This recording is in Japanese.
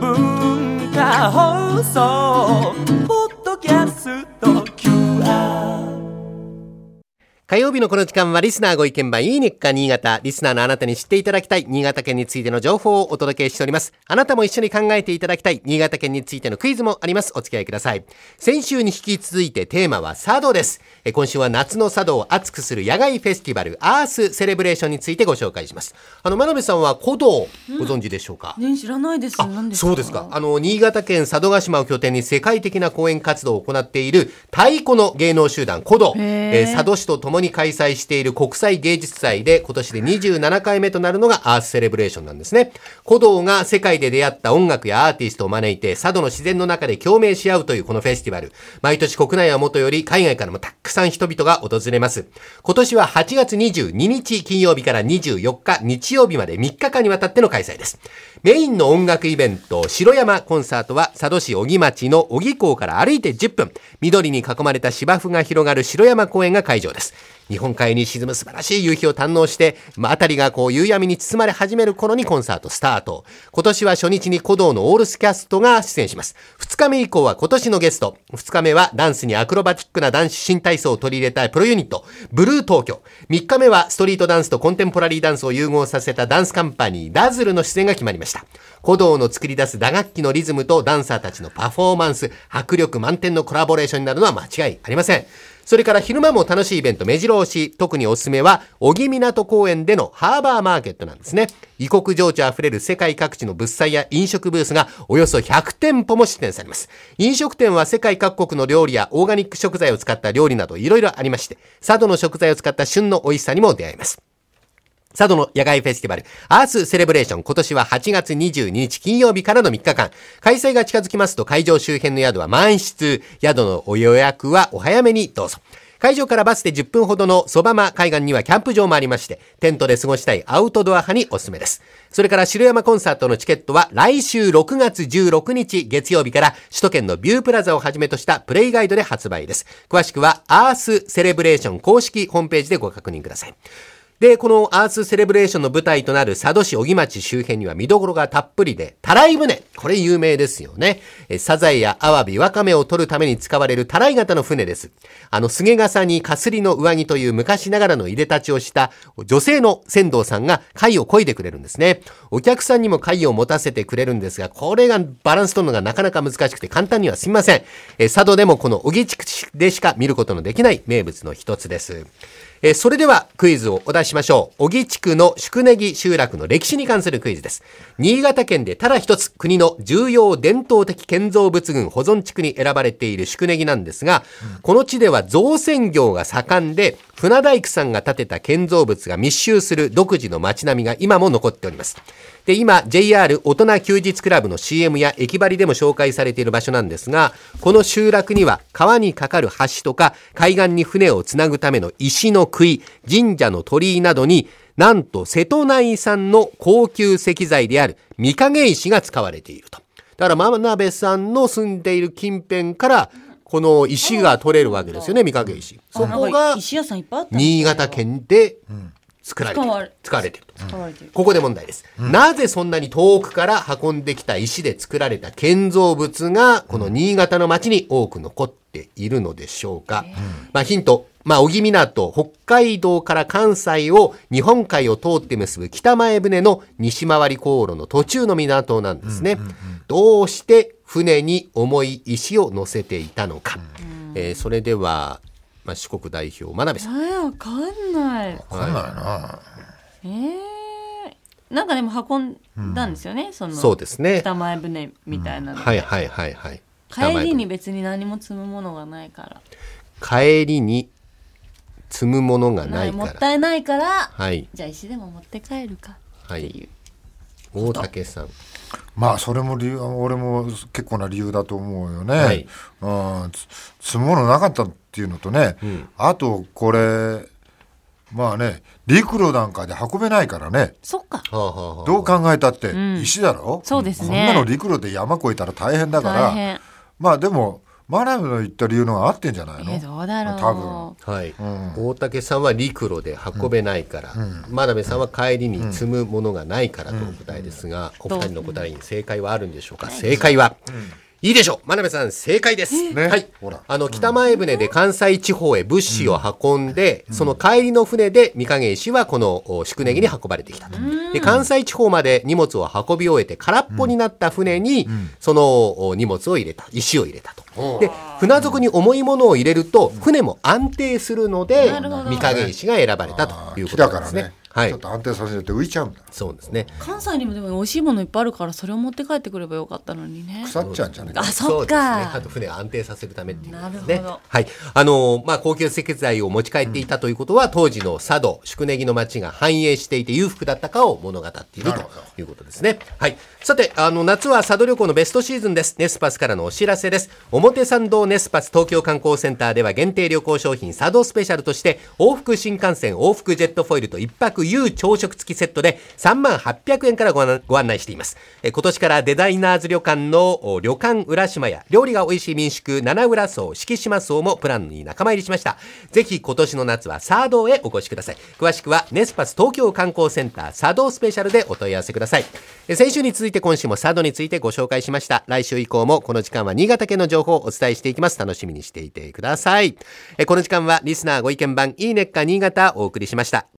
文化放送 曜日のこの時間はリスナーご意見番いいねっか新潟。リスナーのあなたに知っていただきたい新潟県についての情報をお届けしております。あなたも一緒に考えていただきたい新潟県についてのクイズもあります。お付き合いください。先週に引き続いてテーマは佐渡です。え今週は夏の佐渡を熱くする野外フェスティバルアースセレブレーションについてご紹介します。あの、真鍋さんは古道ご存知でしょうか、ね知らないです。何ですか？そうですか。あの、新潟県佐渡島を拠点に世界的な講演活動を行っている太鼓の芸能集団古道、えー佐渡市と共に開催している国際芸術祭で今年で27回目となるのがアースセレブレーションなんですね。古道が世界で出会った音楽やアーティストを招いて佐渡の自然の中で共鳴し合うというこのフェスティバル。毎年国内はもとより海外からもたくさん人々が訪れます。今年は8月22日金曜日から24日日曜日まで3日間にわたっての開催です。メインの音楽イベント、城山コンサートは佐渡市小木町の小木港から歩いて10分、緑に囲まれた芝生が広がる城山公園が会場です。日本海に沈む素晴らしい夕日を堪能して、まあ、辺りがこう夕闇に包まれ始める頃にコンサートスタート。今年は初日に古道のオールスキャストが出演します。2日目以降は今年のゲスト。2日目はダンスにアクロバティックな男子新体操を取り入れたプロユニット、ブルー東京。3日目はストリートダンスとコンテンポラリーダンスを融合させたダンスカンパニー、ダズルの出演が決まりました。古道の作り出す打楽器のリズムとダンサーたちのパフォーマンス、迫力満点のコラボレーションになるのは間違いありません。それから昼間も楽しいイベント、目白押し、特におすすめは、小木港公園でのハーバーマーケットなんですね。異国情緒あふれる世界各地の物産や飲食ブースがおよそ100店舗も出店されます。飲食店は世界各国の料理やオーガニック食材を使った料理などいろいろありまして、佐渡の食材を使った旬の美味しさにも出会えます。佐渡の野外フェスティバル、アースセレブレーション、今年は8月22日金曜日からの3日間。開催が近づきますと会場周辺の宿は満室。宿のお予約はお早めにどうぞ。会場からバスで10分ほどのソバマ海岸にはキャンプ場もありまして、テントで過ごしたいアウトドア派におすすめです。それから城山コンサートのチケットは来週6月16日月曜日から首都圏のビュープラザをはじめとしたプレイガイドで発売です。詳しくはアースセレブレーション公式ホームページでご確認ください。で、このアースセレブレーションの舞台となる佐渡市小木町周辺には見どころがたっぷりで、たらい船。これ有名ですよね。えサザエやアワビ、ワカメを取るために使われるたらい型の船です。あの、菅笠にかすりの上着という昔ながらの入れ立ちをした女性の船頭さんが貝を漕いでくれるんですね。お客さんにも貝を持たせてくれるんですが、これがバランス取るのがなかなか難しくて簡単にはすみません。え佐渡でもこの小木地区でしか見ることのできない名物の一つです。えーそれではクイズをお出しましょう。小木地区の宿根木集落の歴史に関するクイズです。新潟県でただ一つ国の重要伝統的建造物群保存地区に選ばれている宿根木なんですが、この地では造船業が盛んで、船大工さんが建てた建造物が密集する独自の街並みが今も残っております。で、今、JR 大人休日クラブの CM や駅張りでも紹介されている場所なんですが、この集落には川に架かる橋とか海岸に船をつなぐための石の杭、神社の鳥居などに、なんと瀬戸内産の高級石材である御影石が使われていると。だから真鍋さんの住んでいる近辺から、この石が取れるわけですよね、御影石。そこが新潟県で作られている使われ。ている。ここで問題です、なぜそんなに遠くから運んできた石で作られた建造物が、この新潟の町に多く残っているのでしょうか。まあヒント。まあ、小木港、北海道から関西を日本海を通って結ぶ北前船の西回り航路の途中の港なんですね。どうして船に重い石を乗せていたのか。えーそれでは、まあ、四国代表、真鍋さん。えー、わかんない。わかんないな。えー、なんかでも運んだんですよね、そのそうですね。北前船みたいなので、はいはいはいはい。帰りに別に何も積むものがないから帰りに積むものがなないいから。もったいないから、はい。じゃあ石でも持って帰るかはいっていう、大竹さん。まあそれも理由俺も結構な理由だと思うよね。はいうん、つ積むものなかったっていうのとね、あとこれまあね陸路なんかで運べないからね。そっか。どう考えたってん。石だろ、そうですね。こんなの陸路で山越えたら大変だから。まあでもマナブの言った理由のが合ってんじゃないの？えどうだろう。多分。はい、大竹さんは陸路で運べないから、真鍋さんは帰りに積むものがないからという答えですが、お二人の答えに正解はあるんでしょうか、正解は、いいでしょう。真鍋さん正解です、ね。はい。ほら。あの北前船で関西地方へ物資を運んで、その帰りの船で御影石はこのお宿根木に運ばれてきたと、で関西地方まで荷物を運び終えて空っぽになった船に、そのお荷物を入れた。石を入れたと。で船底に重いものを入れると船も安定するのでなるほど。御影石が選ばれたという木ことなんですね。だからね、はいちょっと安定させて浮いちゃうんだそうですね関西にもでも美味しいものいっぱいあるからそれを持って帰ってくればよかったのにね腐っちゃうんじゃないあそそうっですね。かあと船を安定させるためっていうことですね。なるほどはい。あのーまあ、高級石材を持ち帰っていたということは、当時の佐渡、宿根木の町が繁栄していて裕福だったかを物語っているということですね。はい。さて、あの、夏は佐渡旅行のベストシーズンです。ネスパスからのお知らせです。表参道ネスパス東京観光センターでは限定旅行商品佐渡スペシャルとして、往復新幹線、往復ジェットフォイルと一泊優朝食付きセットで3万800円からご案内しています。え今年からデザイナーズ旅館の旅館浦島や料理が美味しい民宿七浦荘敷島荘もプランに仲間入りしました。ぜひ今年の夏はサードへお越しください。詳しくはネスパス東京観光センター佐渡スペシャルでお問い合わせください。え先週に続いて今週も佐渡についてご紹介しました。来週以降もこの時間は新潟県の情報をお伝えしていきます。楽しみにしていてください。えこの時間はリスナーご意見番いいねっか新潟お送りしました。